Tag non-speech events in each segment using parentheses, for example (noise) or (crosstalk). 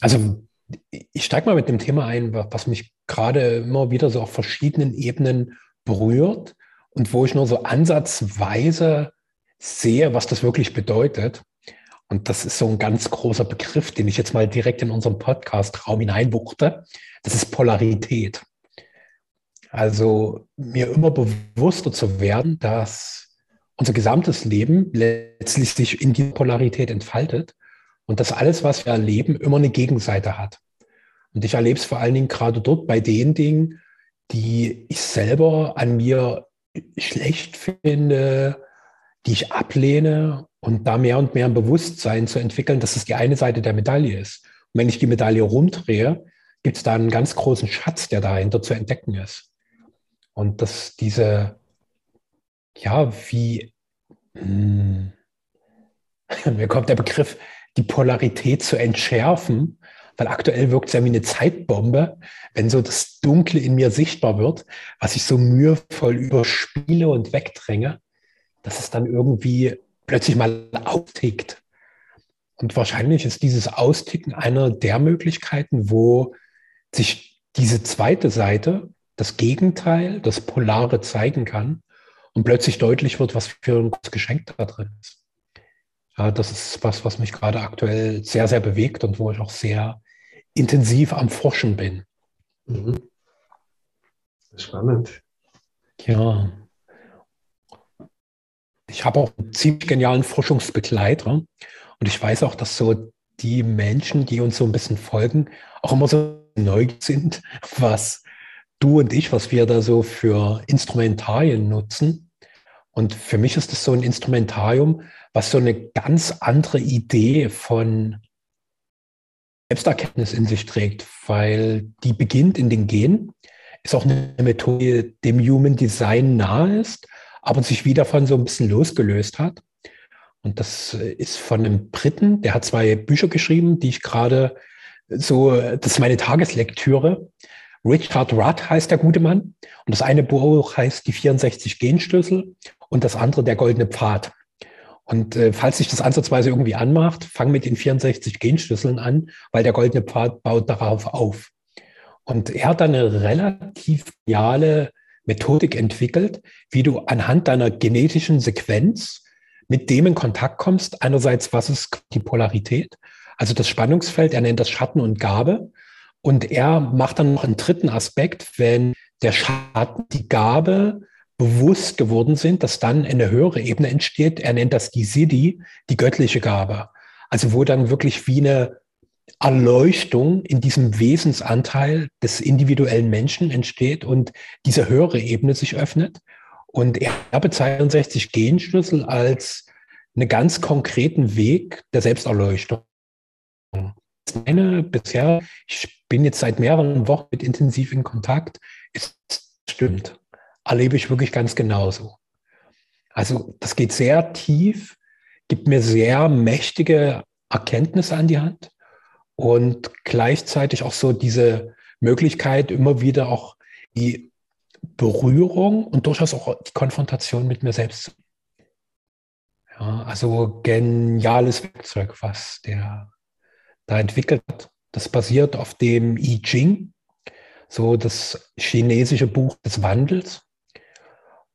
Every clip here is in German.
Also ich steige mal mit dem Thema ein, was mich gerade immer wieder so auf verschiedenen Ebenen berührt und wo ich nur so ansatzweise sehe, was das wirklich bedeutet. Und das ist so ein ganz großer Begriff, den ich jetzt mal direkt in unserem Podcast-Raum hineinbuchte. Das ist Polarität. Also mir immer bewusster zu werden, dass unser gesamtes Leben letztlich sich in die Polarität entfaltet und dass alles, was wir erleben, immer eine Gegenseite hat. Und ich erlebe es vor allen Dingen gerade dort bei den Dingen, die ich selber an mir schlecht finde, die ich ablehne und da mehr und mehr ein Bewusstsein zu entwickeln, dass es die eine Seite der Medaille ist. Und wenn ich die Medaille rumdrehe, gibt es da einen ganz großen Schatz, der dahinter zu entdecken ist. Und dass diese, ja, wie, hm, (laughs) mir kommt der Begriff, die Polarität zu entschärfen, weil aktuell wirkt es ja wie eine Zeitbombe, wenn so das Dunkle in mir sichtbar wird, was ich so mühevoll überspiele und wegdränge, dass es dann irgendwie plötzlich mal austickt. Und wahrscheinlich ist dieses Austicken einer der Möglichkeiten, wo sich diese zweite Seite, das Gegenteil, das Polare zeigen kann und plötzlich deutlich wird, was für ein Geschenk da drin ist. Das ist was, was mich gerade aktuell sehr, sehr bewegt und wo ich auch sehr intensiv am Forschen bin. Mhm. Spannend. Ja. Ich habe auch einen ziemlich genialen Forschungsbegleiter und ich weiß auch, dass so die Menschen, die uns so ein bisschen folgen, auch immer so neu sind, was du und ich, was wir da so für Instrumentarien nutzen. Und für mich ist das so ein Instrumentarium, was so eine ganz andere Idee von Selbsterkenntnis in sich trägt, weil die beginnt in den Genen, ist auch eine Methode, die dem Human Design nahe ist, aber sich wieder von so ein bisschen losgelöst hat. Und das ist von einem Briten, der hat zwei Bücher geschrieben, die ich gerade so, das ist meine Tageslektüre. Richard Rudd heißt der gute Mann. Und das eine Buch heißt Die 64 Genschlüssel und das andere Der goldene Pfad. Und äh, falls sich das ansatzweise irgendwie anmacht, fang mit den 64 Genschlüsseln an, weil der goldene Pfad baut darauf auf. Und er hat dann eine relativ geniale Methodik entwickelt, wie du anhand deiner genetischen Sequenz mit dem in Kontakt kommst. Einerseits, was ist die Polarität? Also das Spannungsfeld, er nennt das Schatten und Gabe. Und er macht dann noch einen dritten Aspekt, wenn der Schatten die Gabe bewusst geworden sind, dass dann eine höhere Ebene entsteht. Er nennt das die Siddhi, die göttliche Gabe. Also wo dann wirklich wie eine Erleuchtung in diesem Wesensanteil des individuellen Menschen entsteht und diese höhere Ebene sich öffnet. Und er bezeichnet 60 Genschlüssel als einen ganz konkreten Weg der Selbsterleuchtung. Meine bisher, ich bin jetzt seit mehreren Wochen mit intensiv in Kontakt, ist stimmt erlebe ich wirklich ganz genauso. Also das geht sehr tief, gibt mir sehr mächtige Erkenntnisse an die Hand und gleichzeitig auch so diese Möglichkeit, immer wieder auch die Berührung und durchaus auch die Konfrontation mit mir selbst. Ja, also geniales Werkzeug, was der da entwickelt hat. Das basiert auf dem I Ching, so das chinesische Buch des Wandels.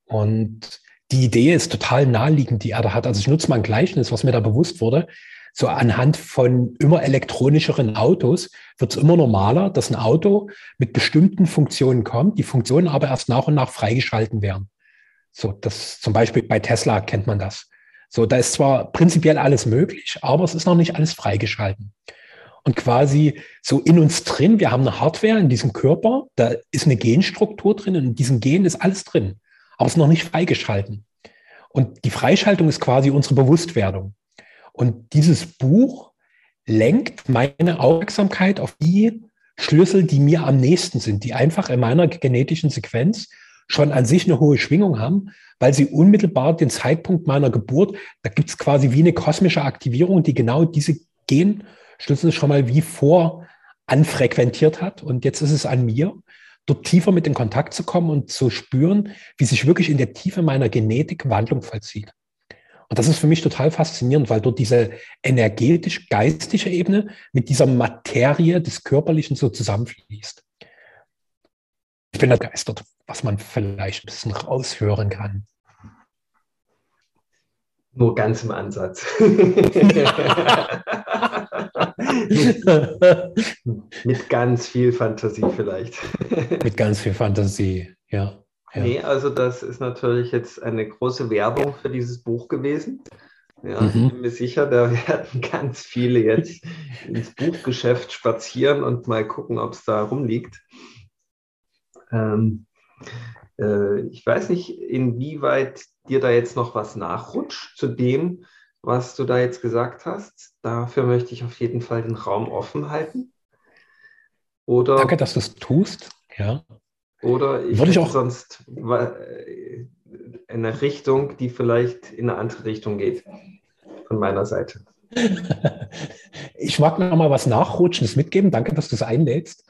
Und die Idee ist total naheliegend, die er da hat. Also ich nutze mal ein Gleichnis, was mir da bewusst wurde. So anhand von immer elektronischeren Autos wird es immer normaler, dass ein Auto mit bestimmten Funktionen kommt, die Funktionen aber erst nach und nach freigeschalten werden. So, das zum Beispiel bei Tesla kennt man das. So, da ist zwar prinzipiell alles möglich, aber es ist noch nicht alles freigeschalten. Und quasi so in uns drin, wir haben eine Hardware in diesem Körper, da ist eine Genstruktur drin und in diesem Gen ist alles drin aber es ist noch nicht freigeschalten. Und die Freischaltung ist quasi unsere Bewusstwerdung. Und dieses Buch lenkt meine Aufmerksamkeit auf die Schlüssel, die mir am nächsten sind, die einfach in meiner genetischen Sequenz schon an sich eine hohe Schwingung haben, weil sie unmittelbar den Zeitpunkt meiner Geburt, da gibt es quasi wie eine kosmische Aktivierung, die genau diese Genschlüssel schon mal wie vor anfrequentiert hat. Und jetzt ist es an mir, dort tiefer mit in Kontakt zu kommen und zu spüren, wie sich wirklich in der Tiefe meiner Genetik Wandlung vollzieht. Und das ist für mich total faszinierend, weil dort diese energetisch-geistige Ebene mit dieser Materie des Körperlichen so zusammenfließt. Ich bin begeistert, was man vielleicht ein bisschen raushören kann. Nur ganz im Ansatz. (laughs) (laughs) (laughs) Mit ganz viel Fantasie vielleicht. (laughs) Mit ganz viel Fantasie, ja. ja. Nee, also das ist natürlich jetzt eine große Werbung für dieses Buch gewesen. Ja, mhm. ich bin mir sicher, da werden ganz viele jetzt ins Buchgeschäft spazieren und mal gucken, ob es da rumliegt. Ähm, äh, ich weiß nicht, inwieweit dir da jetzt noch was nachrutscht zu dem, was du da jetzt gesagt hast. Dafür möchte ich auf jeden Fall den Raum offen halten. Oder, Danke, dass du es tust. Ja. Oder ich Würde ich auch sonst äh, eine Richtung, die vielleicht in eine andere Richtung geht, von meiner Seite. (laughs) ich mag noch mal was Nachrutschendes mitgeben. Danke, dass du es einlädst.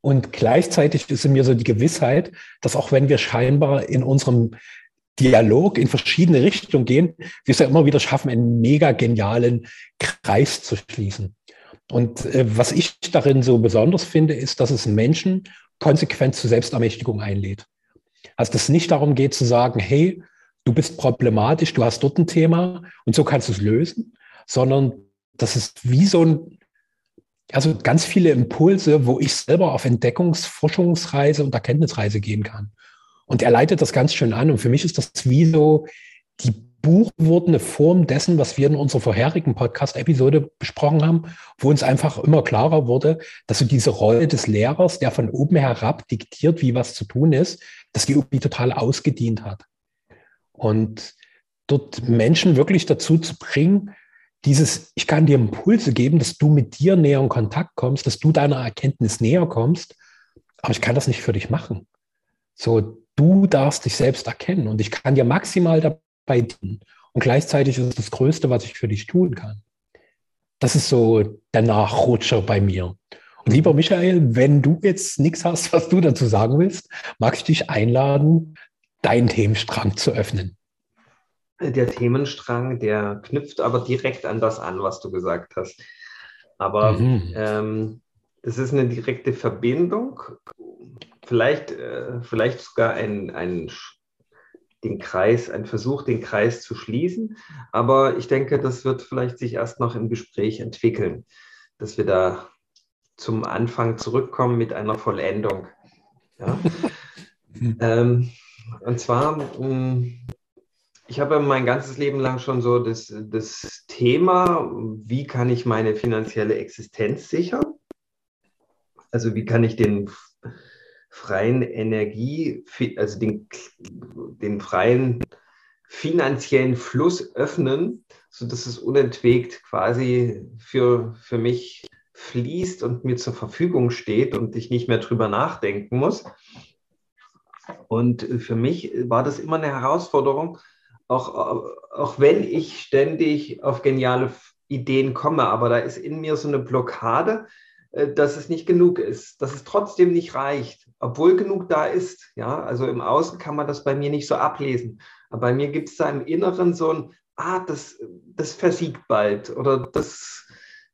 Und gleichzeitig ist in mir so die Gewissheit, dass auch wenn wir scheinbar in unserem Dialog in verschiedene Richtungen gehen, wir es ja immer wieder schaffen, einen mega genialen Kreis zu schließen. Und äh, was ich darin so besonders finde, ist, dass es Menschen konsequent zur Selbstermächtigung einlädt. Also dass es nicht darum geht zu sagen, hey, du bist problematisch, du hast dort ein Thema und so kannst du es lösen, sondern das ist wie so ein, also ganz viele Impulse, wo ich selber auf Entdeckungs-, Forschungsreise und Erkenntnisreise gehen kann. Und er leitet das ganz schön an. Und für mich ist das wie so die buchwordene Form dessen, was wir in unserer vorherigen Podcast-Episode besprochen haben, wo uns einfach immer klarer wurde, dass so diese Rolle des Lehrers, der von oben herab diktiert, wie was zu tun ist, dass die irgendwie total ausgedient hat. Und dort Menschen wirklich dazu zu bringen, dieses, ich kann dir Impulse geben, dass du mit dir näher in Kontakt kommst, dass du deiner Erkenntnis näher kommst, aber ich kann das nicht für dich machen. So, du darfst dich selbst erkennen und ich kann dir maximal dabei dienen. Und gleichzeitig ist es das Größte, was ich für dich tun kann. Das ist so der Nachrutscher bei mir. Und lieber Michael, wenn du jetzt nichts hast, was du dazu sagen willst, mag ich dich einladen, deinen Themenstrang zu öffnen. Der Themenstrang, der knüpft aber direkt an das an, was du gesagt hast. Aber mhm. ähm, das ist eine direkte Verbindung vielleicht, äh, vielleicht sogar ein, ein, den Kreis, ein Versuch, den Kreis zu schließen. Aber ich denke, das wird vielleicht sich erst noch im Gespräch entwickeln, dass wir da zum Anfang zurückkommen mit einer Vollendung. Ja? (laughs) ähm, und zwar, hm, ich habe mein ganzes Leben lang schon so das, das Thema, wie kann ich meine finanzielle Existenz sichern? Also wie kann ich den freien Energie, also den, den freien finanziellen Fluss öffnen, sodass es unentwegt quasi für, für mich fließt und mir zur Verfügung steht und ich nicht mehr drüber nachdenken muss. Und für mich war das immer eine Herausforderung, auch, auch wenn ich ständig auf geniale Ideen komme, aber da ist in mir so eine Blockade, dass es nicht genug ist, dass es trotzdem nicht reicht, obwohl genug da ist. Ja, also im Außen kann man das bei mir nicht so ablesen. Aber bei mir gibt es da im Inneren so ein, ah, das, das versiegt bald oder das,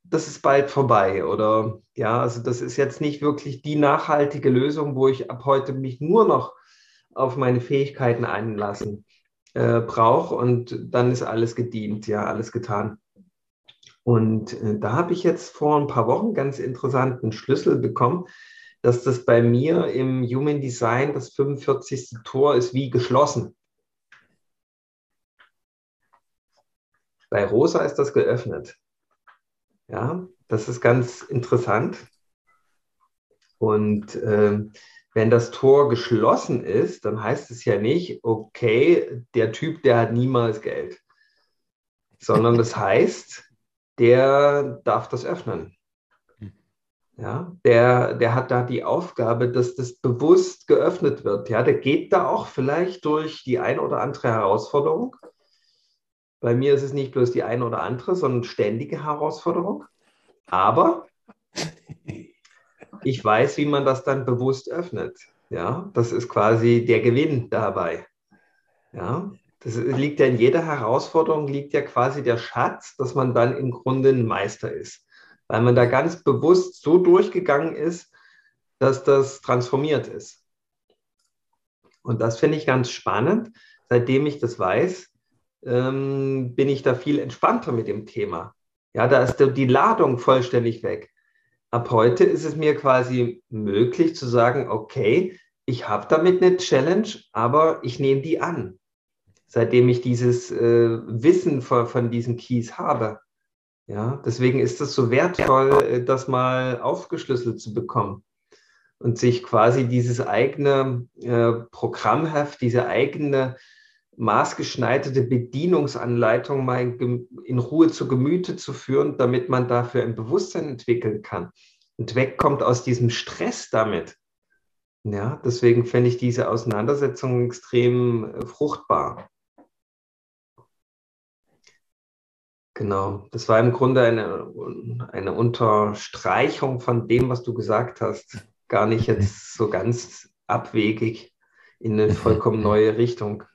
das ist bald vorbei. Oder ja, also das ist jetzt nicht wirklich die nachhaltige Lösung, wo ich ab heute mich nur noch auf meine Fähigkeiten einlassen äh, brauche und dann ist alles gedient, ja, alles getan. Und äh, da habe ich jetzt vor ein paar Wochen ganz interessanten Schlüssel bekommen, dass das bei mir im Human Design das 45. Tor ist wie geschlossen. Bei Rosa ist das geöffnet. Ja, das ist ganz interessant. Und äh, wenn das Tor geschlossen ist, dann heißt es ja nicht, okay, der Typ, der hat niemals Geld, sondern das (laughs) heißt, der darf das öffnen. Hm. Ja, der, der hat da die Aufgabe, dass das bewusst geöffnet wird. Ja, der geht da auch vielleicht durch die ein oder andere Herausforderung. Bei mir ist es nicht bloß die eine oder andere, sondern ständige Herausforderung. Aber (laughs) ich weiß, wie man das dann bewusst öffnet. Ja, das ist quasi der Gewinn dabei. Ja, Das liegt ja in jeder Herausforderung, liegt ja quasi der Schatz, dass man dann im Grunde ein Meister ist. Weil man da ganz bewusst so durchgegangen ist, dass das transformiert ist. Und das finde ich ganz spannend. Seitdem ich das weiß, ähm, bin ich da viel entspannter mit dem Thema. Ja, da ist die Ladung vollständig weg. Ab heute ist es mir quasi möglich zu sagen, okay, ich habe damit eine Challenge, aber ich nehme die an, seitdem ich dieses äh, Wissen von, von diesen Keys habe. Ja, deswegen ist es so wertvoll, äh, das mal aufgeschlüsselt zu bekommen und sich quasi dieses eigene äh, Programmheft, diese eigene maßgeschneiderte Bedienungsanleitung mal in, in, Ruhe zu Gemüte zu führen, damit man dafür ein Bewusstsein entwickeln kann und wegkommt aus diesem Stress damit. Ja, deswegen fände ich diese Auseinandersetzung extrem äh, fruchtbar. Genau, das war im Grunde eine, eine Unterstreichung von dem, was du gesagt hast. Gar nicht jetzt so ganz abwegig in eine (laughs) vollkommen neue Richtung.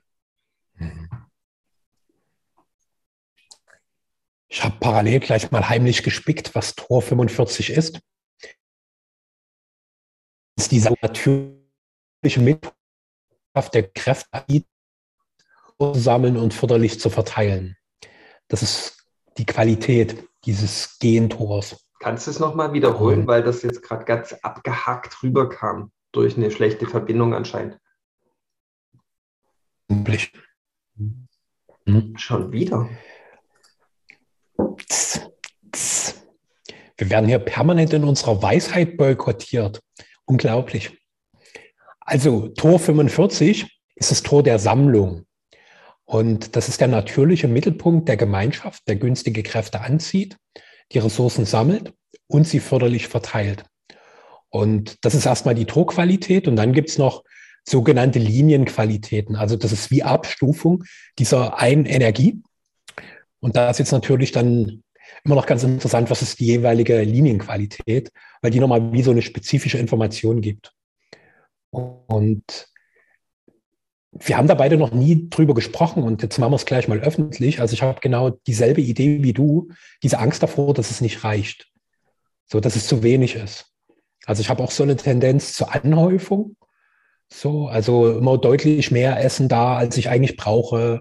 Ich habe parallel gleich mal heimlich gespickt, was Tor 45 ist. Das ist diese natürliche Mitgliedschaft der Kräfte zu sammeln und förderlich zu verteilen. Das ist die Qualität dieses Gentors. Kannst du es nochmal wiederholen, um, weil das jetzt gerade ganz abgehackt rüberkam durch eine schlechte Verbindung anscheinend? Hm? Schon wieder. Wir werden hier permanent in unserer Weisheit boykottiert. Unglaublich. Also Tor 45 ist das Tor der Sammlung. Und das ist der natürliche Mittelpunkt der Gemeinschaft, der günstige Kräfte anzieht, die Ressourcen sammelt und sie förderlich verteilt. Und das ist erstmal die Torqualität. Und dann gibt es noch sogenannte Linienqualitäten. Also das ist wie Abstufung dieser einen Energie. Und da ist jetzt natürlich dann immer noch ganz interessant, was ist die jeweilige Linienqualität, weil die nochmal wie so eine spezifische Information gibt. Und wir haben da beide noch nie drüber gesprochen und jetzt machen wir es gleich mal öffentlich. Also ich habe genau dieselbe Idee wie du, diese Angst davor, dass es nicht reicht. So, dass es zu wenig ist. Also ich habe auch so eine Tendenz zur Anhäufung so, also immer deutlich mehr Essen da, als ich eigentlich brauche.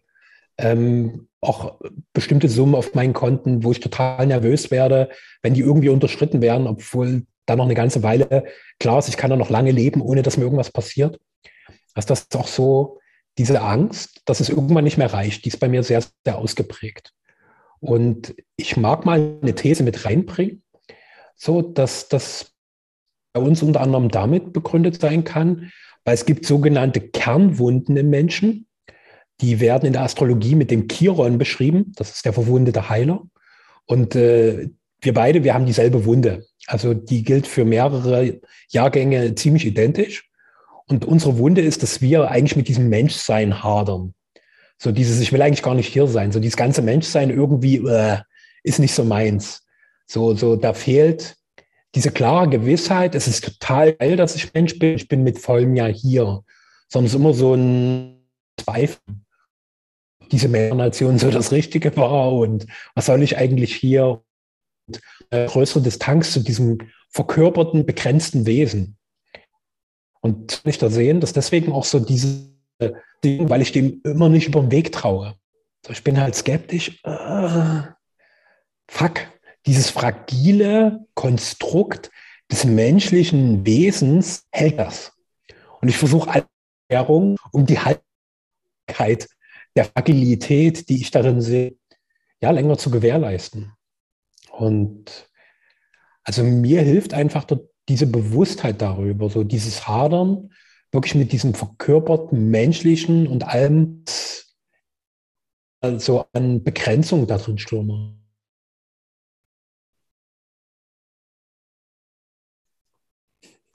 Ähm, auch bestimmte Summen auf meinen Konten, wo ich total nervös werde, wenn die irgendwie unterschritten werden, obwohl da noch eine ganze Weile klar ist, ich kann da noch lange leben, ohne dass mir irgendwas passiert. Also das auch so diese Angst, dass es irgendwann nicht mehr reicht, die ist bei mir sehr, sehr ausgeprägt. Und ich mag mal eine These mit reinbringen, so dass das bei uns unter anderem damit begründet sein kann, weil es gibt sogenannte Kernwunden im Menschen. Die werden in der Astrologie mit dem Chiron beschrieben. Das ist der verwundete Heiler. Und äh, wir beide, wir haben dieselbe Wunde. Also die gilt für mehrere Jahrgänge ziemlich identisch. Und unsere Wunde ist, dass wir eigentlich mit diesem Menschsein hadern. So dieses, ich will eigentlich gar nicht hier sein. So dieses ganze Menschsein irgendwie äh, ist nicht so meins. So, so da fehlt diese klare Gewissheit, es ist total geil, dass ich Mensch bin, ich bin mit vollem Jahr hier, sondern es ist immer so ein Zweifel. Diese Nation so das Richtige war und was soll ich eigentlich hier? Und eine größere Distanz zu diesem verkörperten, begrenzten Wesen. Und nicht da sehen, dass deswegen auch so diese Dinge, weil ich dem immer nicht über den Weg traue. So, ich bin halt skeptisch. Äh, fuck, dieses fragile Konstrukt des menschlichen Wesens hält das. Und ich versuche Erklärung um die Haltbarkeit der Fragilität, die ich darin sehe, ja, länger zu gewährleisten. Und also mir hilft einfach diese Bewusstheit darüber, so dieses Hadern, wirklich mit diesem verkörperten menschlichen und allem so an Begrenzung darin stürmen.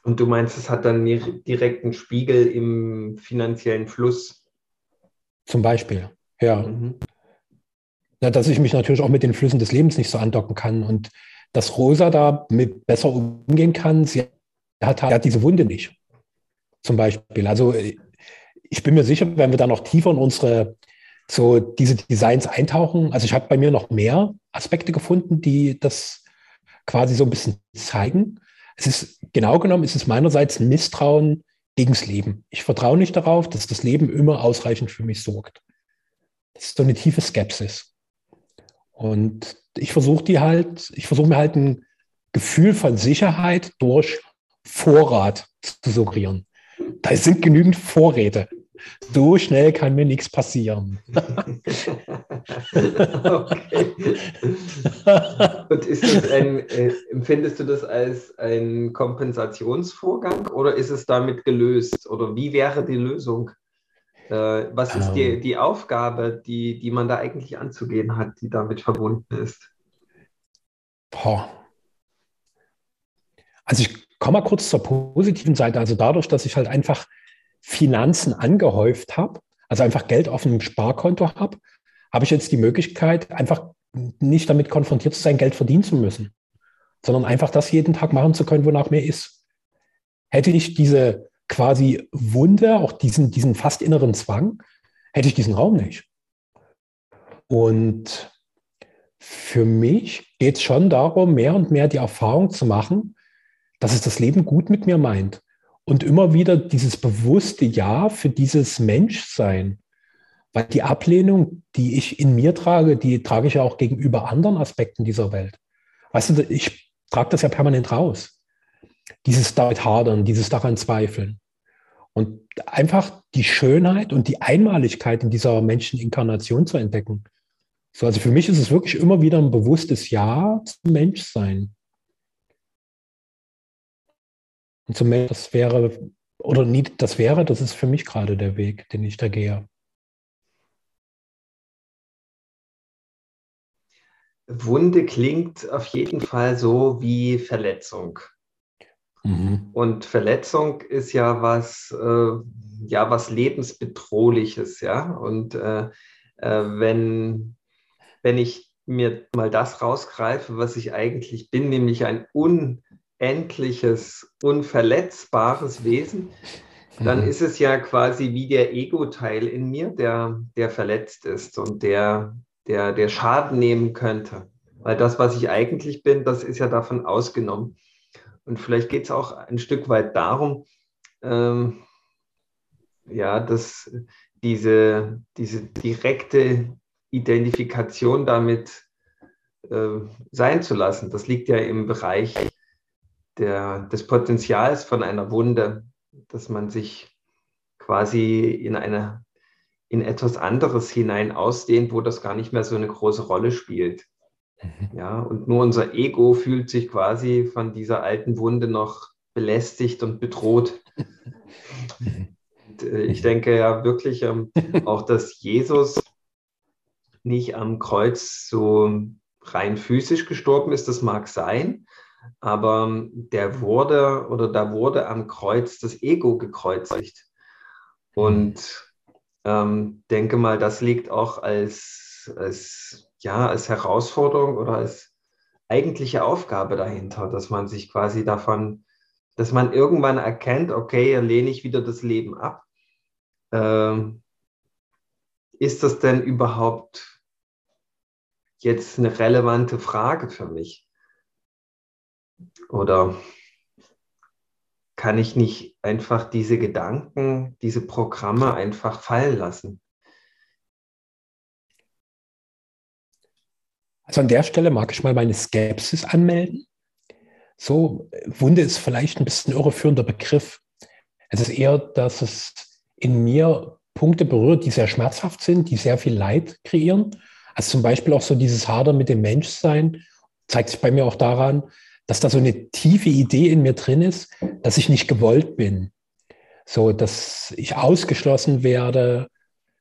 Und du meinst, es hat dann direkt einen Spiegel im finanziellen Fluss? Zum Beispiel, ja. Mhm. ja. Dass ich mich natürlich auch mit den Flüssen des Lebens nicht so andocken kann und dass Rosa da mit besser umgehen kann. Sie hat, hat diese Wunde nicht. Zum Beispiel. Also ich bin mir sicher, wenn wir da noch tiefer in unsere so diese Designs eintauchen. Also ich habe bei mir noch mehr Aspekte gefunden, die das quasi so ein bisschen zeigen. Es ist genau genommen, ist es meinerseits ein Misstrauen gegens Leben. Ich vertraue nicht darauf, dass das Leben immer ausreichend für mich sorgt. Das ist so eine tiefe Skepsis. Und ich versuche die halt, ich versuche mir halt ein Gefühl von Sicherheit durch Vorrat zu suggerieren. Da sind genügend Vorräte. So schnell kann mir nichts passieren. okay. Und ist das ein, äh, empfindest du das als ein Kompensationsvorgang oder ist es damit gelöst? Oder wie wäre die Lösung? Äh, was ist die, ähm. die Aufgabe, die, die man da eigentlich anzugehen hat, die damit verbunden ist? Boah. Also ich komme mal kurz zur positiven Seite. Also dadurch, dass ich halt einfach Finanzen angehäuft habe, also einfach Geld auf einem Sparkonto habe, habe ich jetzt die Möglichkeit, einfach nicht damit konfrontiert zu sein, Geld verdienen zu müssen, sondern einfach das jeden Tag machen zu können, wonach mir ist. Hätte ich diese quasi Wunde, auch diesen, diesen fast inneren Zwang, hätte ich diesen Raum nicht. Und für mich geht es schon darum, mehr und mehr die Erfahrung zu machen, dass es das Leben gut mit mir meint und immer wieder dieses bewusste Ja für dieses Menschsein. Weil die Ablehnung, die ich in mir trage, die trage ich ja auch gegenüber anderen Aspekten dieser Welt. Weißt du, ich trage das ja permanent raus. Dieses damit hadern, dieses daran zweifeln. Und einfach die Schönheit und die Einmaligkeit in dieser Menscheninkarnation zu entdecken. So, also für mich ist es wirklich immer wieder ein bewusstes Ja zum Menschsein. Und zum Mensch, das wäre, oder nie das wäre, das ist für mich gerade der Weg, den ich da gehe. Wunde klingt auf jeden Fall so wie Verletzung. Mhm. Und Verletzung ist ja was, äh, ja, was lebensbedrohliches, ja. Und äh, äh, wenn, wenn ich mir mal das rausgreife, was ich eigentlich bin, nämlich ein un endliches, unverletzbares Wesen, dann mhm. ist es ja quasi wie der Ego-Teil in mir, der, der verletzt ist und der, der, der Schaden nehmen könnte. Weil das, was ich eigentlich bin, das ist ja davon ausgenommen. Und vielleicht geht es auch ein Stück weit darum, ähm, ja, dass diese, diese direkte Identifikation damit äh, sein zu lassen. Das liegt ja im Bereich der, des Potenzials von einer Wunde, dass man sich quasi in eine in etwas anderes hinein ausdehnt, wo das gar nicht mehr so eine große Rolle spielt. Mhm. Ja, und nur unser Ego fühlt sich quasi von dieser alten Wunde noch belästigt und bedroht. und, äh, ich denke ja wirklich ähm, auch, dass Jesus nicht am Kreuz so rein physisch gestorben ist, das mag sein, aber der wurde oder da wurde am Kreuz das Ego gekreuzigt. Und ähm, denke mal, das liegt auch als, als, ja, als Herausforderung oder als eigentliche Aufgabe dahinter, dass man sich quasi davon, dass man irgendwann erkennt, okay, lehne ich wieder das Leben ab. Ähm, ist das denn überhaupt jetzt eine relevante Frage für mich? Oder kann ich nicht einfach diese Gedanken, diese Programme einfach fallen lassen? Also an der Stelle mag ich mal meine Skepsis anmelden. So, Wunde ist vielleicht ein bisschen irreführender Begriff. Es ist eher, dass es in mir Punkte berührt, die sehr schmerzhaft sind, die sehr viel Leid kreieren. Also zum Beispiel auch so dieses Hader mit dem Menschsein zeigt sich bei mir auch daran, dass da so eine tiefe Idee in mir drin ist, dass ich nicht gewollt bin. So, dass ich ausgeschlossen werde,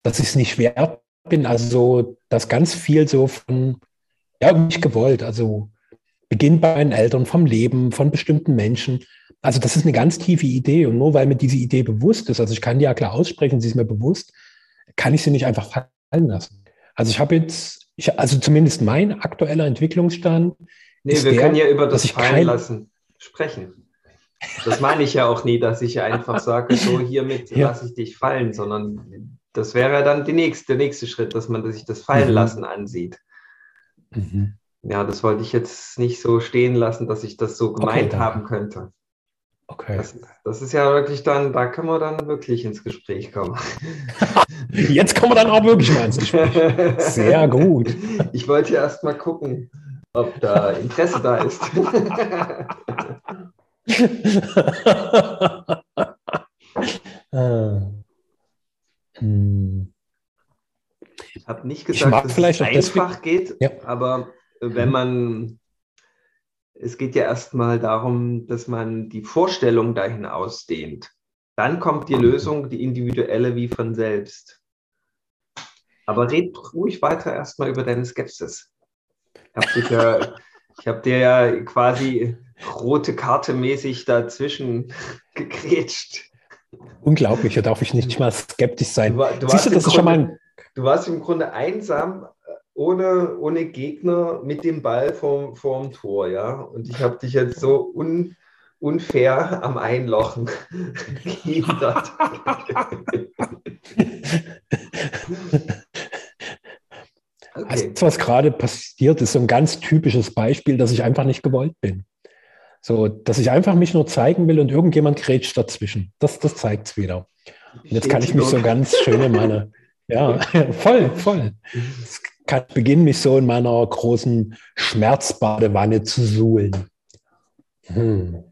dass ich es nicht wert bin. Also, dass ganz viel so von, ja, nicht gewollt. Also, beginnt bei meinen Eltern, vom Leben, von bestimmten Menschen. Also, das ist eine ganz tiefe Idee. Und nur weil mir diese Idee bewusst ist, also ich kann die ja klar aussprechen, sie ist mir bewusst, kann ich sie nicht einfach fallen lassen. Also, ich habe jetzt, ich, also zumindest mein aktueller Entwicklungsstand Nee, wir der, können ja über das Fallen kein... lassen sprechen. Das meine ich ja auch nie, dass ich einfach sage, so (laughs) hiermit ja. lasse ich dich fallen, sondern das wäre dann die nächste, der nächste Schritt, dass man sich das fallen mhm. lassen ansieht. Mhm. Ja, das wollte ich jetzt nicht so stehen lassen, dass ich das so gemeint okay, haben könnte. Okay. Das, das, ist ja wirklich dann, da können wir dann wirklich ins Gespräch kommen. (laughs) Jetzt kommen wir dann auch wirklich mal ins Gespräch. Sehr gut. Ich wollte ja erst mal gucken, ob da Interesse da ist. (laughs) Ich habe nicht gesagt, dass es einfach geht, ja. aber wenn man es geht ja erstmal darum, dass man die Vorstellung dahin ausdehnt. Dann kommt die Lösung, die individuelle, wie von selbst. Aber red ruhig weiter erstmal über deine Skepsis. Ich habe ja, hab dir ja quasi rote Karte mäßig dazwischen (laughs) gegrätscht. Unglaublich, da darf ich nicht mal skeptisch sein. Du, du Siehst du, das ist schon mal ein... Du warst im Grunde einsam ohne, ohne Gegner mit dem Ball vorm, vorm Tor, ja. Und ich habe dich jetzt so un, unfair am Einlochen (laughs) gehindert. Okay. Also, was gerade passiert, ist so ein ganz typisches Beispiel, dass ich einfach nicht gewollt bin. So, dass ich einfach mich nur zeigen will und irgendjemand grätscht dazwischen. Das, das zeigt es wieder. Und jetzt kann ich mich so ganz schön in meine, (laughs) ja, (laughs) voll, voll. Das kann ich beginnen, mich so in meiner großen Schmerzbadewanne zu suhlen. Hm.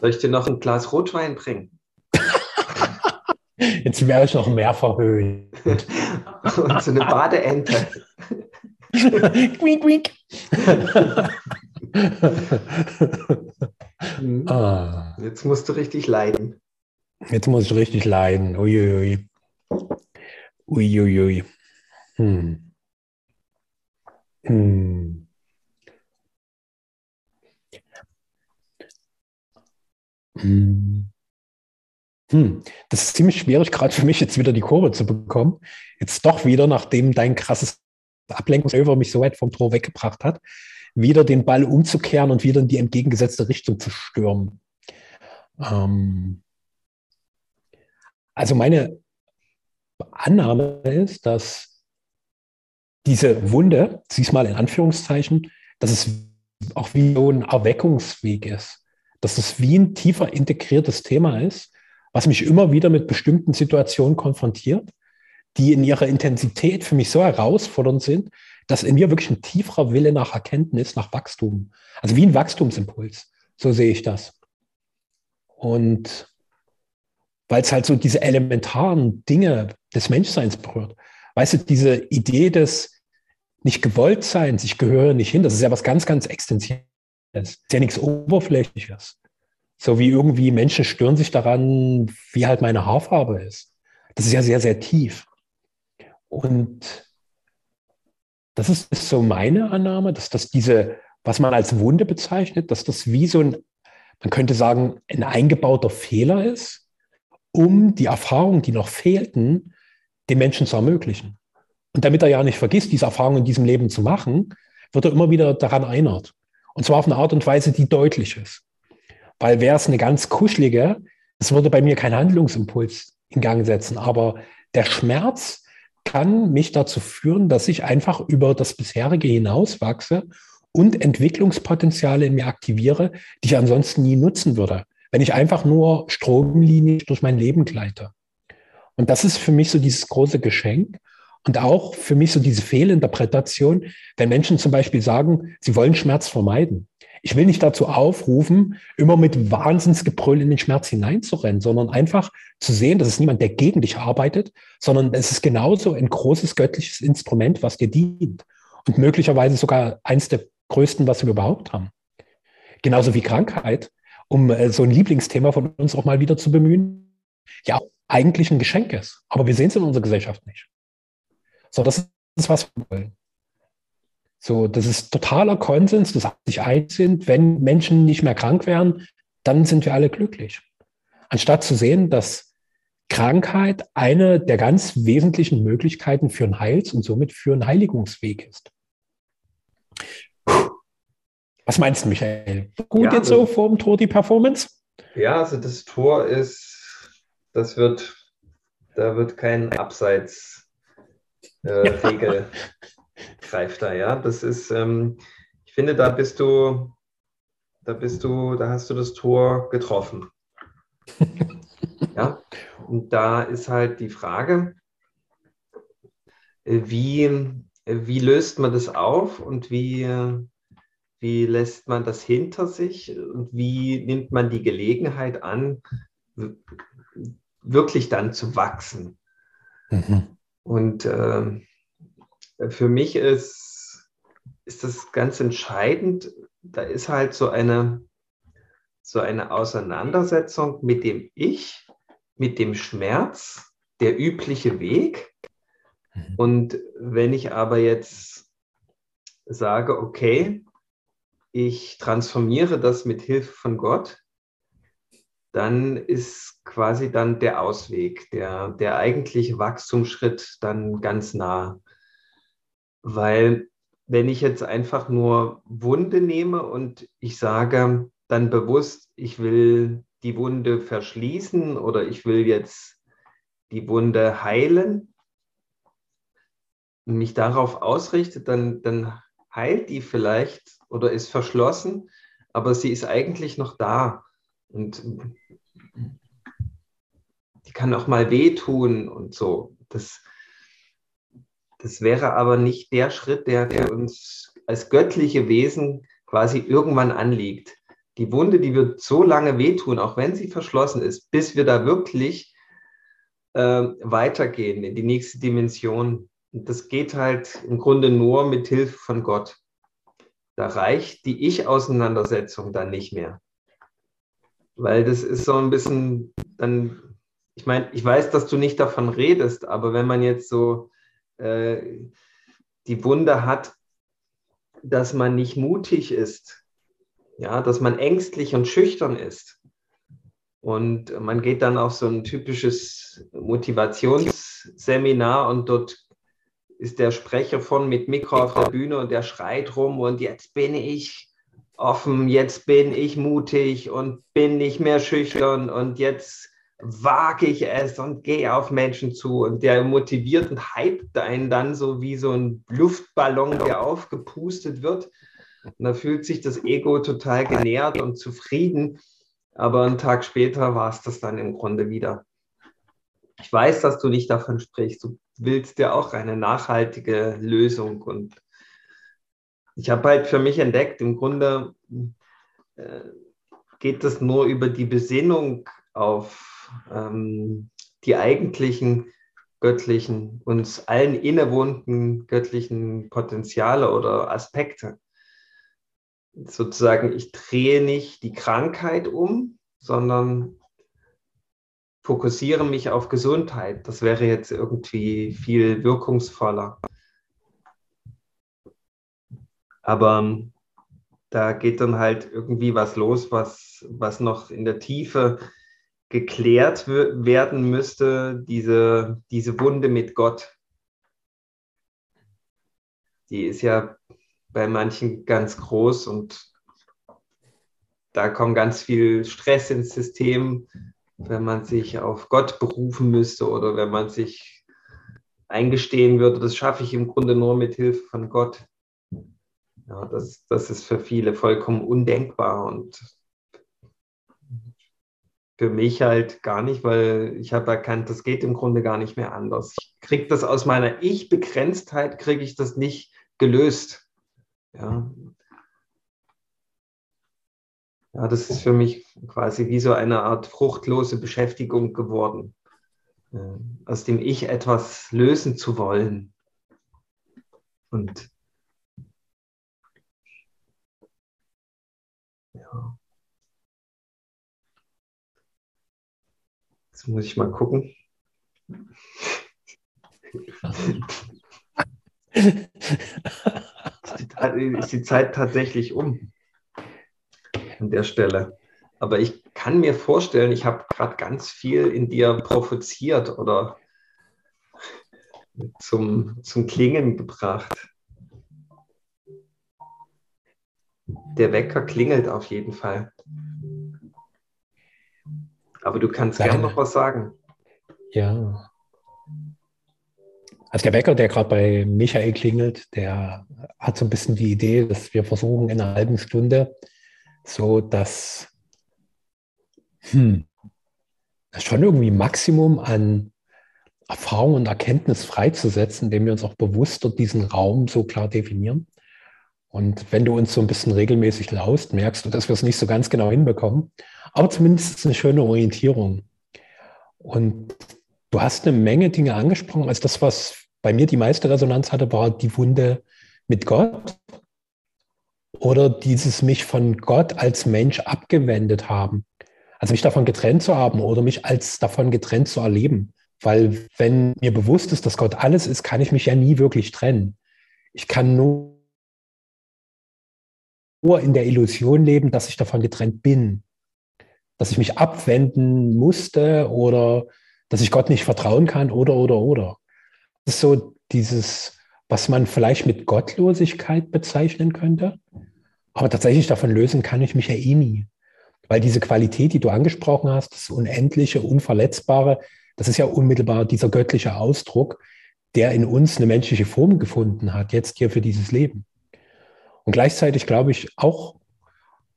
Soll ich dir noch ein Glas Rotwein bringen? (laughs) Jetzt wäre ich noch mehr verhöhnt. (laughs) Und so eine Badeente. quiek, quiek. ah. Jetzt musst du richtig leiden. Jetzt muss ich richtig leiden. Uiuiui. Uiuiui. Hm. Hm. Hm. Das ist ziemlich schwierig, gerade für mich jetzt wieder die Kurve zu bekommen. Jetzt doch wieder, nachdem dein krasses Ablenkungsöver mich so weit vom Tor weggebracht hat, wieder den Ball umzukehren und wieder in die entgegengesetzte Richtung zu stürmen. Ähm also meine Annahme ist, dass diese Wunde, siehst mal in Anführungszeichen, dass es auch wie so ein Erweckungsweg ist, dass es wie ein tiefer integriertes Thema ist, was mich immer wieder mit bestimmten Situationen konfrontiert, die in ihrer Intensität für mich so herausfordernd sind, dass in mir wirklich ein tieferer Wille nach Erkenntnis, nach Wachstum, also wie ein Wachstumsimpuls, so sehe ich das. Und weil es halt so diese elementaren Dinge des Menschseins berührt. Weißt du, diese Idee des, nicht gewollt sein, ich gehöre nicht hin, das ist ja was ganz, ganz. Das ist ja nichts Oberflächliches. So wie irgendwie Menschen stören sich daran, wie halt meine Haarfarbe ist. Das ist ja sehr, sehr tief. Und das ist, ist so meine Annahme, dass das diese, was man als Wunde bezeichnet, dass das wie so ein, man könnte sagen, ein eingebauter Fehler ist, um die Erfahrungen, die noch fehlten, den Menschen zu ermöglichen. Und damit er ja nicht vergisst, diese Erfahrung in diesem Leben zu machen, wird er immer wieder daran erinnert. Und zwar auf eine Art und Weise, die deutlich ist. Weil wäre es eine ganz kuschelige, es würde bei mir keinen Handlungsimpuls in Gang setzen. Aber der Schmerz kann mich dazu führen, dass ich einfach über das bisherige hinauswachse und Entwicklungspotenziale in mir aktiviere, die ich ansonsten nie nutzen würde, wenn ich einfach nur stromlinisch durch mein Leben gleite. Und das ist für mich so dieses große Geschenk, und auch für mich so diese Fehlinterpretation, wenn Menschen zum Beispiel sagen, sie wollen Schmerz vermeiden. Ich will nicht dazu aufrufen, immer mit Wahnsinnsgebrüll in den Schmerz hineinzurennen, sondern einfach zu sehen, dass es niemand, der gegen dich arbeitet, sondern es ist genauso ein großes göttliches Instrument, was dir dient. Und möglicherweise sogar eins der größten, was wir überhaupt haben. Genauso wie Krankheit, um äh, so ein Lieblingsthema von uns auch mal wieder zu bemühen, ja, eigentlich ein Geschenk ist. Aber wir sehen es in unserer Gesellschaft nicht. So, das ist, was wir wollen. So, das ist totaler Konsens, dass sich eins sind. Wenn Menschen nicht mehr krank werden, dann sind wir alle glücklich. Anstatt zu sehen, dass Krankheit eine der ganz wesentlichen Möglichkeiten für einen Heils- und somit für einen Heiligungsweg ist. Was meinst du, Michael? Gut ja, jetzt so vor dem Tor die Performance? Ja, also das Tor ist, das wird da wird kein Abseits äh, Regel (laughs) greift da, ja. Das ist, ähm, ich finde, da bist du, da bist du, da hast du das Tor getroffen. (laughs) ja, und da ist halt die Frage, wie, wie löst man das auf und wie, wie lässt man das hinter sich und wie nimmt man die Gelegenheit an, wirklich dann zu wachsen? Mhm. Und äh, für mich ist, ist das ganz entscheidend. Da ist halt so eine, so eine Auseinandersetzung mit dem Ich, mit dem Schmerz, der übliche Weg. Mhm. Und wenn ich aber jetzt sage, okay, ich transformiere das mit Hilfe von Gott, dann ist quasi dann der Ausweg, der, der eigentliche Wachstumsschritt dann ganz nah. Weil wenn ich jetzt einfach nur Wunde nehme und ich sage dann bewusst, ich will die Wunde verschließen oder ich will jetzt die Wunde heilen und mich darauf ausrichte, dann, dann heilt die vielleicht oder ist verschlossen, aber sie ist eigentlich noch da. Und die kann auch mal wehtun und so. Das, das wäre aber nicht der Schritt, der für uns als göttliche Wesen quasi irgendwann anliegt. Die Wunde, die wird so lange wehtun, auch wenn sie verschlossen ist, bis wir da wirklich äh, weitergehen in die nächste Dimension. Das geht halt im Grunde nur mit Hilfe von Gott. Da reicht die Ich-Auseinandersetzung dann nicht mehr. Weil das ist so ein bisschen dann, ich meine, ich weiß, dass du nicht davon redest, aber wenn man jetzt so äh, die Wunde hat, dass man nicht mutig ist, ja, dass man ängstlich und schüchtern ist. Und man geht dann auf so ein typisches Motivationsseminar und dort ist der Sprecher von mit Mikro auf der Bühne und der schreit rum und jetzt bin ich offen, jetzt bin ich mutig und bin nicht mehr schüchtern und jetzt wage ich es und gehe auf Menschen zu und der motiviert und hypt einen dann so wie so ein Luftballon, der aufgepustet wird. Und da fühlt sich das Ego total genährt und zufrieden, aber einen Tag später war es das dann im Grunde wieder. Ich weiß, dass du nicht davon sprichst. Du willst ja auch eine nachhaltige Lösung und ich habe halt für mich entdeckt, im Grunde äh, geht es nur über die Besinnung auf ähm, die eigentlichen göttlichen, uns allen innewohnten göttlichen Potenziale oder Aspekte. Sozusagen, ich drehe nicht die Krankheit um, sondern fokussiere mich auf Gesundheit. Das wäre jetzt irgendwie viel wirkungsvoller. Aber ähm, da geht dann halt irgendwie was los, was, was noch in der Tiefe geklärt werden müsste, diese, diese Wunde mit Gott. Die ist ja bei manchen ganz groß und da kommt ganz viel Stress ins System, wenn man sich auf Gott berufen müsste oder wenn man sich eingestehen würde, das schaffe ich im Grunde nur mit Hilfe von Gott. Ja, das, das ist für viele vollkommen undenkbar und für mich halt gar nicht, weil ich habe erkannt, das geht im Grunde gar nicht mehr anders. Ich kriege das aus meiner Ich-Begrenztheit, kriege ich das nicht gelöst. Ja. Ja, das ist für mich quasi wie so eine Art fruchtlose Beschäftigung geworden, äh, aus dem Ich etwas lösen zu wollen. Und ja. Jetzt muss ich mal gucken. (laughs) ist die Zeit tatsächlich um an der Stelle. Aber ich kann mir vorstellen, ich habe gerade ganz viel in dir provoziert oder zum, zum Klingen gebracht. Der Wecker klingelt auf jeden Fall. Aber du kannst gerne noch was sagen. Ja, Also der Wecker, der gerade bei Michael klingelt, der hat so ein bisschen die Idee, dass wir versuchen in einer halben Stunde so das hm, schon irgendwie Maximum an Erfahrung und Erkenntnis freizusetzen, indem wir uns auch bewusster diesen Raum so klar definieren. Und wenn du uns so ein bisschen regelmäßig laust, merkst du, dass wir es nicht so ganz genau hinbekommen. Aber zumindest eine schöne Orientierung. Und du hast eine Menge Dinge angesprochen. Also das, was bei mir die meiste Resonanz hatte, war die Wunde mit Gott oder dieses mich von Gott als Mensch abgewendet haben. Also mich davon getrennt zu haben oder mich als davon getrennt zu erleben. Weil wenn mir bewusst ist, dass Gott alles ist, kann ich mich ja nie wirklich trennen. Ich kann nur in der Illusion leben, dass ich davon getrennt bin. Dass ich mich abwenden musste oder dass ich Gott nicht vertrauen kann oder, oder, oder. Das ist so dieses, was man vielleicht mit Gottlosigkeit bezeichnen könnte. Aber tatsächlich davon lösen kann ich mich ja eh nie. Weil diese Qualität, die du angesprochen hast, das Unendliche, Unverletzbare, das ist ja unmittelbar dieser göttliche Ausdruck, der in uns eine menschliche Form gefunden hat, jetzt hier für dieses Leben. Und gleichzeitig glaube ich auch,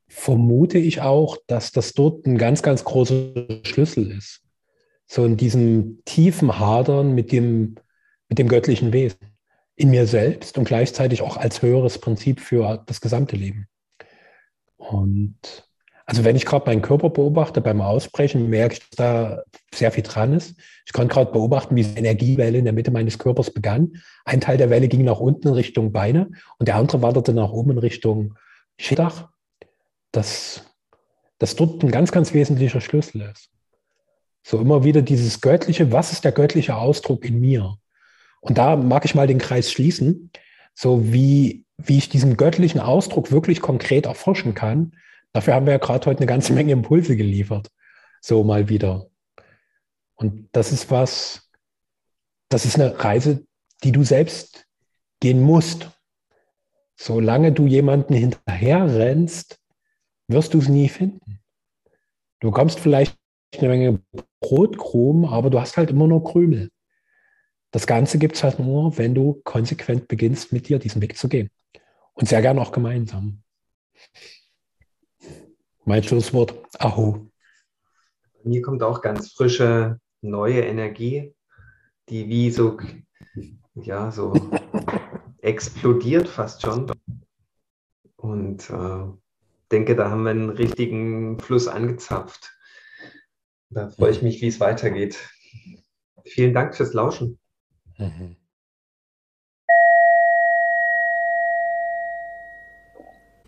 vermute ich auch, dass das dort ein ganz, ganz großer Schlüssel ist. So in diesem tiefen Hadern mit dem, mit dem göttlichen Wesen in mir selbst und gleichzeitig auch als höheres Prinzip für das gesamte Leben. Und also wenn ich gerade meinen Körper beobachte beim Ausbrechen, merke ich, dass da sehr viel dran ist. Ich konnte gerade beobachten, wie die Energiewelle in der Mitte meines Körpers begann. Ein Teil der Welle ging nach unten in Richtung Beine und der andere wanderte nach oben in Richtung Schädach. Dass, dass dort ein ganz, ganz wesentlicher Schlüssel ist. So immer wieder dieses Göttliche, was ist der göttliche Ausdruck in mir? Und da mag ich mal den Kreis schließen, so wie, wie ich diesen göttlichen Ausdruck wirklich konkret erforschen kann. Dafür haben wir ja gerade heute eine ganze Menge Impulse geliefert. So mal wieder. Und das ist was, das ist eine Reise, die du selbst gehen musst. Solange du jemanden hinterher rennst, wirst du es nie finden. Du kommst vielleicht eine Menge Brotkrumen, aber du hast halt immer nur Krümel. Das Ganze gibt es halt nur, wenn du konsequent beginnst, mit dir diesen Weg zu gehen. Und sehr gern auch gemeinsam. Mein Schlusswort, Aho. Mir kommt auch ganz frische, neue Energie, die wie so, ja, so (laughs) explodiert fast schon. Und äh, denke, da haben wir einen richtigen Fluss angezapft. Da freue ich mich, wie es weitergeht. Vielen Dank fürs Lauschen. 嘿嘿